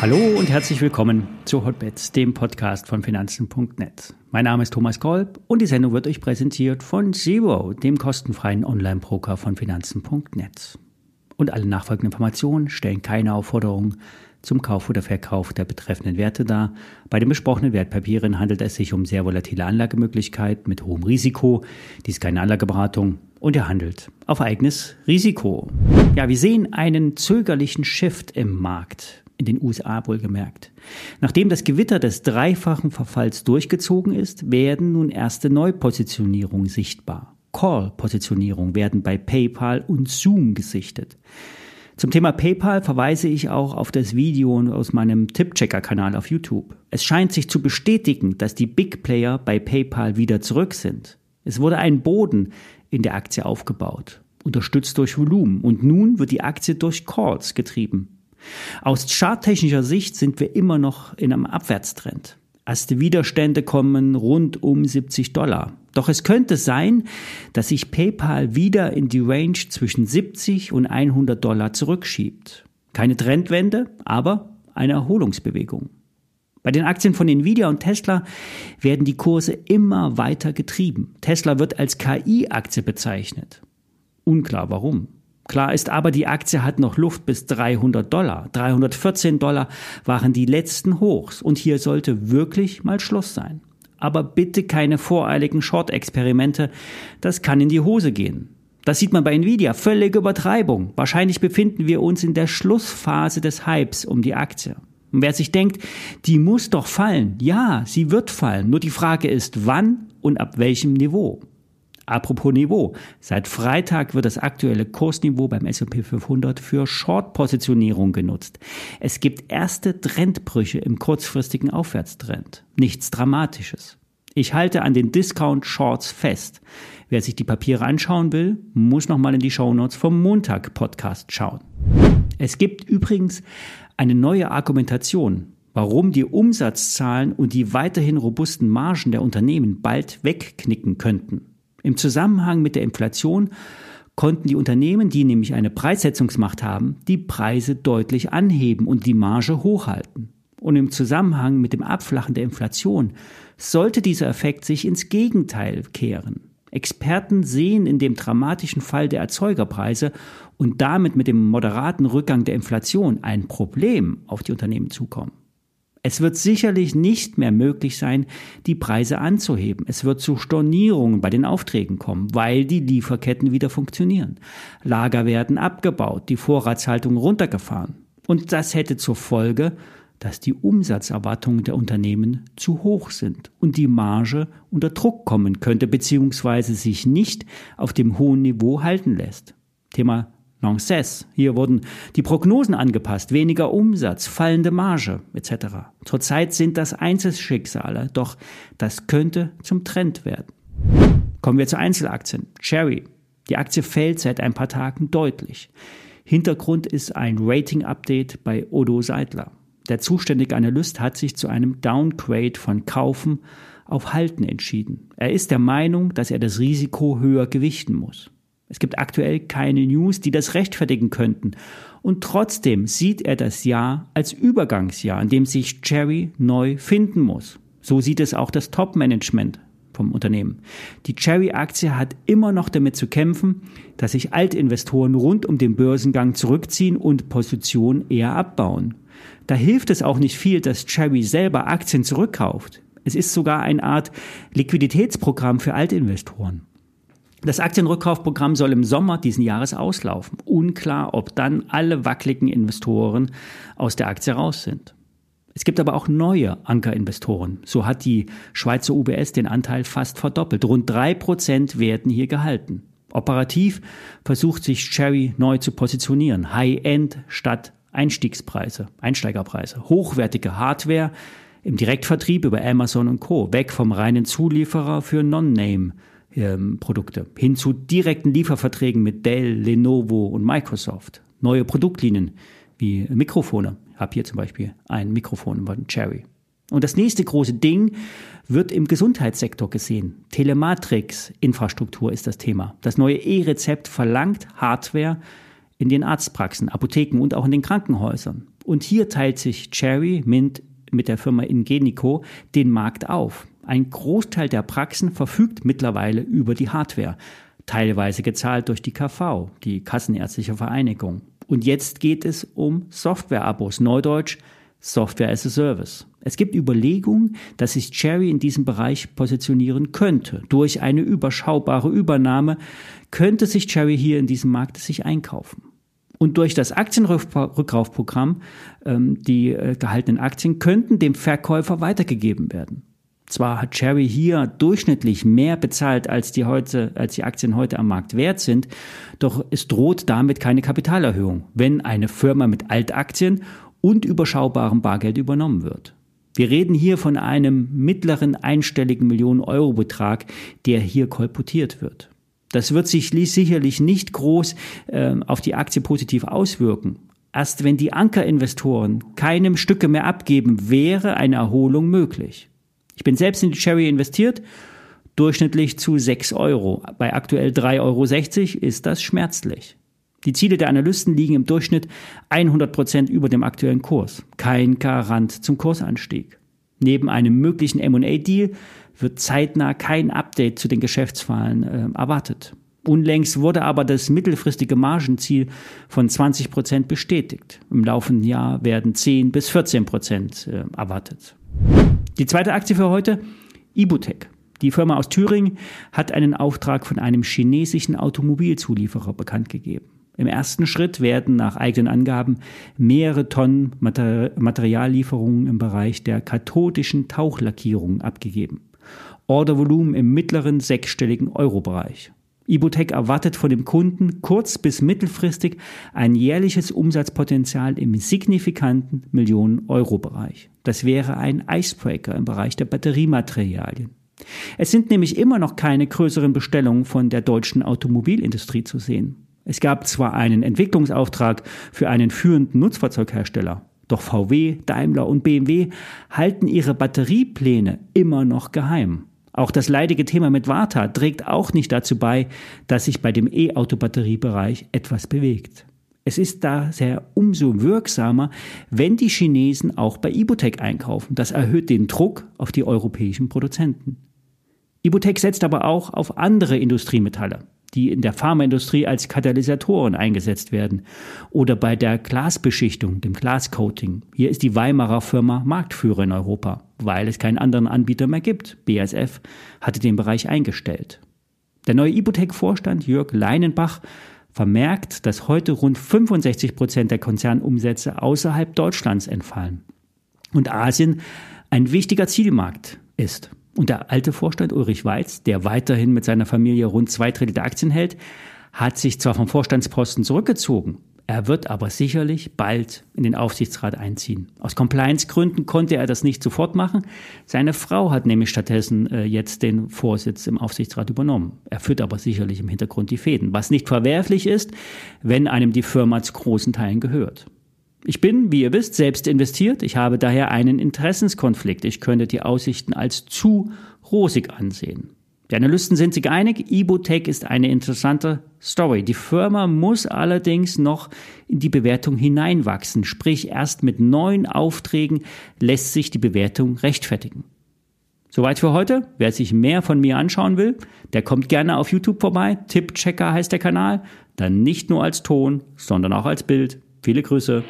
Hallo und herzlich willkommen zu Hotbets, dem Podcast von Finanzen.net. Mein Name ist Thomas Kolb und die Sendung wird euch präsentiert von Zero, dem kostenfreien Online-Broker von Finanzen.net. Und alle nachfolgenden Informationen stellen keine Aufforderung zum Kauf oder Verkauf der betreffenden Werte dar. Bei den besprochenen Wertpapieren handelt es sich um sehr volatile Anlagemöglichkeiten mit hohem Risiko. Dies ist keine Anlageberatung und er handelt auf eigenes Risiko. Ja, wir sehen einen zögerlichen Shift im Markt in den USA wohlgemerkt. Nachdem das Gewitter des dreifachen Verfalls durchgezogen ist, werden nun erste Neupositionierungen sichtbar. Call-Positionierungen werden bei PayPal und Zoom gesichtet. Zum Thema PayPal verweise ich auch auf das Video aus meinem Tippchecker-Kanal auf YouTube. Es scheint sich zu bestätigen, dass die Big Player bei PayPal wieder zurück sind. Es wurde ein Boden in der Aktie aufgebaut, unterstützt durch Volumen, und nun wird die Aktie durch Calls getrieben. Aus charttechnischer Sicht sind wir immer noch in einem Abwärtstrend. Erste Widerstände kommen rund um 70 Dollar. Doch es könnte sein, dass sich PayPal wieder in die Range zwischen 70 und 100 Dollar zurückschiebt. Keine Trendwende, aber eine Erholungsbewegung. Bei den Aktien von Nvidia und Tesla werden die Kurse immer weiter getrieben. Tesla wird als KI-Aktie bezeichnet. Unklar warum. Klar ist aber, die Aktie hat noch Luft bis 300 Dollar. 314 Dollar waren die letzten Hochs und hier sollte wirklich mal Schluss sein. Aber bitte keine voreiligen Short-Experimente, das kann in die Hose gehen. Das sieht man bei Nvidia, völlige Übertreibung. Wahrscheinlich befinden wir uns in der Schlussphase des Hypes um die Aktie. Und wer sich denkt, die muss doch fallen, ja, sie wird fallen. Nur die Frage ist, wann und ab welchem Niveau. Apropos Niveau. Seit Freitag wird das aktuelle Kursniveau beim S&P 500 für Short-Positionierung genutzt. Es gibt erste Trendbrüche im kurzfristigen Aufwärtstrend. Nichts Dramatisches. Ich halte an den Discount Shorts fest. Wer sich die Papiere anschauen will, muss nochmal in die Shownotes vom Montag Podcast schauen. Es gibt übrigens eine neue Argumentation, warum die Umsatzzahlen und die weiterhin robusten Margen der Unternehmen bald wegknicken könnten. Im Zusammenhang mit der Inflation konnten die Unternehmen, die nämlich eine Preissetzungsmacht haben, die Preise deutlich anheben und die Marge hochhalten. Und im Zusammenhang mit dem Abflachen der Inflation sollte dieser Effekt sich ins Gegenteil kehren. Experten sehen in dem dramatischen Fall der Erzeugerpreise und damit mit dem moderaten Rückgang der Inflation ein Problem auf die Unternehmen zukommen. Es wird sicherlich nicht mehr möglich sein, die Preise anzuheben. Es wird zu Stornierungen bei den Aufträgen kommen, weil die Lieferketten wieder funktionieren. Lager werden abgebaut, die Vorratshaltung runtergefahren. Und das hätte zur Folge, dass die Umsatzerwartungen der Unternehmen zu hoch sind und die Marge unter Druck kommen könnte bzw. sich nicht auf dem hohen Niveau halten lässt. Thema Lanxess. Hier wurden die Prognosen angepasst, weniger Umsatz, fallende Marge etc. Zurzeit sind das Einzelschicksale, doch das könnte zum Trend werden. Kommen wir zu Einzelaktien. Cherry. Die Aktie fällt seit ein paar Tagen deutlich. Hintergrund ist ein Rating-Update bei Odo Seidler. Der zuständige Analyst hat sich zu einem Downgrade von Kaufen auf Halten entschieden. Er ist der Meinung, dass er das Risiko höher gewichten muss. Es gibt aktuell keine News, die das rechtfertigen könnten. Und trotzdem sieht er das Jahr als Übergangsjahr, in dem sich Cherry neu finden muss. So sieht es auch das Top-Management vom Unternehmen. Die Cherry-Aktie hat immer noch damit zu kämpfen, dass sich Altinvestoren rund um den Börsengang zurückziehen und Positionen eher abbauen. Da hilft es auch nicht viel, dass Cherry selber Aktien zurückkauft. Es ist sogar eine Art Liquiditätsprogramm für Altinvestoren. Das Aktienrückkaufprogramm soll im Sommer diesen Jahres auslaufen. Unklar, ob dann alle wackeligen Investoren aus der Aktie raus sind. Es gibt aber auch neue Ankerinvestoren. So hat die Schweizer UBS den Anteil fast verdoppelt. Rund drei Prozent werden hier gehalten. Operativ versucht sich Cherry neu zu positionieren. High-End statt Einstiegspreise, Einsteigerpreise. Hochwertige Hardware im Direktvertrieb über Amazon und Co. Weg vom reinen Zulieferer für Non-Name ähm, hin zu direkten Lieferverträgen mit Dell, Lenovo und Microsoft. Neue Produktlinien wie Mikrofone. Ich habe hier zum Beispiel ein Mikrofon von Cherry. Und das nächste große Ding wird im Gesundheitssektor gesehen. Telematrix-Infrastruktur ist das Thema. Das neue E-Rezept verlangt Hardware in den Arztpraxen, Apotheken und auch in den Krankenhäusern. Und hier teilt sich Cherry Mint mit der Firma Ingenico den Markt auf. Ein Großteil der Praxen verfügt mittlerweile über die Hardware, teilweise gezahlt durch die KV, die Kassenärztliche Vereinigung. Und jetzt geht es um Software-Abos, Neudeutsch Software as a Service. Es gibt Überlegungen, dass sich Cherry in diesem Bereich positionieren könnte. Durch eine überschaubare Übernahme könnte sich Cherry hier in diesem Markt sich einkaufen. Und durch das Aktienrückkaufprogramm, ähm, die äh, gehaltenen Aktien könnten dem Verkäufer weitergegeben werden. Zwar hat Cherry hier durchschnittlich mehr bezahlt, als die, heute, als die Aktien heute am Markt wert sind, doch es droht damit keine Kapitalerhöhung, wenn eine Firma mit Altaktien und überschaubarem Bargeld übernommen wird. Wir reden hier von einem mittleren einstelligen Millionen-Euro-Betrag, der hier kolportiert wird. Das wird sich sicherlich nicht groß äh, auf die Aktie positiv auswirken. Erst wenn die Ankerinvestoren keinem Stücke mehr abgeben, wäre eine Erholung möglich. Ich bin selbst in die Cherry investiert, durchschnittlich zu 6 Euro. Bei aktuell 3,60 Euro ist das schmerzlich. Die Ziele der Analysten liegen im Durchschnitt 100 Prozent über dem aktuellen Kurs. Kein Garant zum Kursanstieg. Neben einem möglichen M&A-Deal wird zeitnah kein Update zu den Geschäftsfallen äh, erwartet. Unlängst wurde aber das mittelfristige Margenziel von 20 Prozent bestätigt. Im laufenden Jahr werden 10 bis 14 Prozent äh, erwartet. Die zweite Aktie für heute, Ibutec. Die Firma aus Thüringen hat einen Auftrag von einem chinesischen Automobilzulieferer bekannt gegeben. Im ersten Schritt werden nach eigenen Angaben mehrere Tonnen Materiallieferungen im Bereich der kathodischen Tauchlackierung abgegeben. Ordervolumen im mittleren sechsstelligen Euro-Bereich. Ibutec erwartet von dem Kunden kurz- bis mittelfristig ein jährliches Umsatzpotenzial im signifikanten Millionen-Euro-Bereich. Das wäre ein Icebreaker im Bereich der Batteriematerialien. Es sind nämlich immer noch keine größeren Bestellungen von der deutschen Automobilindustrie zu sehen. Es gab zwar einen Entwicklungsauftrag für einen führenden Nutzfahrzeughersteller, doch VW, Daimler und BMW halten ihre Batteriepläne immer noch geheim. Auch das leidige Thema mit Warta trägt auch nicht dazu bei, dass sich bei dem E-Auto-Batteriebereich etwas bewegt. Es ist daher umso wirksamer, wenn die Chinesen auch bei Ibotec einkaufen. Das erhöht den Druck auf die europäischen Produzenten. Ibotec setzt aber auch auf andere Industriemetalle die in der Pharmaindustrie als Katalysatoren eingesetzt werden. Oder bei der Glasbeschichtung, dem Glascoating. Hier ist die Weimarer Firma Marktführer in Europa, weil es keinen anderen Anbieter mehr gibt. BASF hatte den Bereich eingestellt. Der neue Ibotec-Vorstand Jörg Leinenbach vermerkt, dass heute rund 65 Prozent der Konzernumsätze außerhalb Deutschlands entfallen. Und Asien ein wichtiger Zielmarkt ist. Und der alte Vorstand Ulrich Weiz, der weiterhin mit seiner Familie rund zwei Drittel der Aktien hält, hat sich zwar vom Vorstandsposten zurückgezogen, er wird aber sicherlich bald in den Aufsichtsrat einziehen. Aus Compliance-Gründen konnte er das nicht sofort machen. Seine Frau hat nämlich stattdessen äh, jetzt den Vorsitz im Aufsichtsrat übernommen. Er führt aber sicherlich im Hintergrund die Fäden, was nicht verwerflich ist, wenn einem die Firma zu großen Teilen gehört. Ich bin, wie ihr wisst, selbst investiert. Ich habe daher einen Interessenskonflikt. Ich könnte die Aussichten als zu rosig ansehen. Die Analysten sind sich einig, Ibotech ist eine interessante Story. Die Firma muss allerdings noch in die Bewertung hineinwachsen, sprich erst mit neuen Aufträgen lässt sich die Bewertung rechtfertigen. Soweit für heute. Wer sich mehr von mir anschauen will, der kommt gerne auf YouTube vorbei. Tippchecker heißt der Kanal. Dann nicht nur als Ton, sondern auch als Bild. Viele Grüße.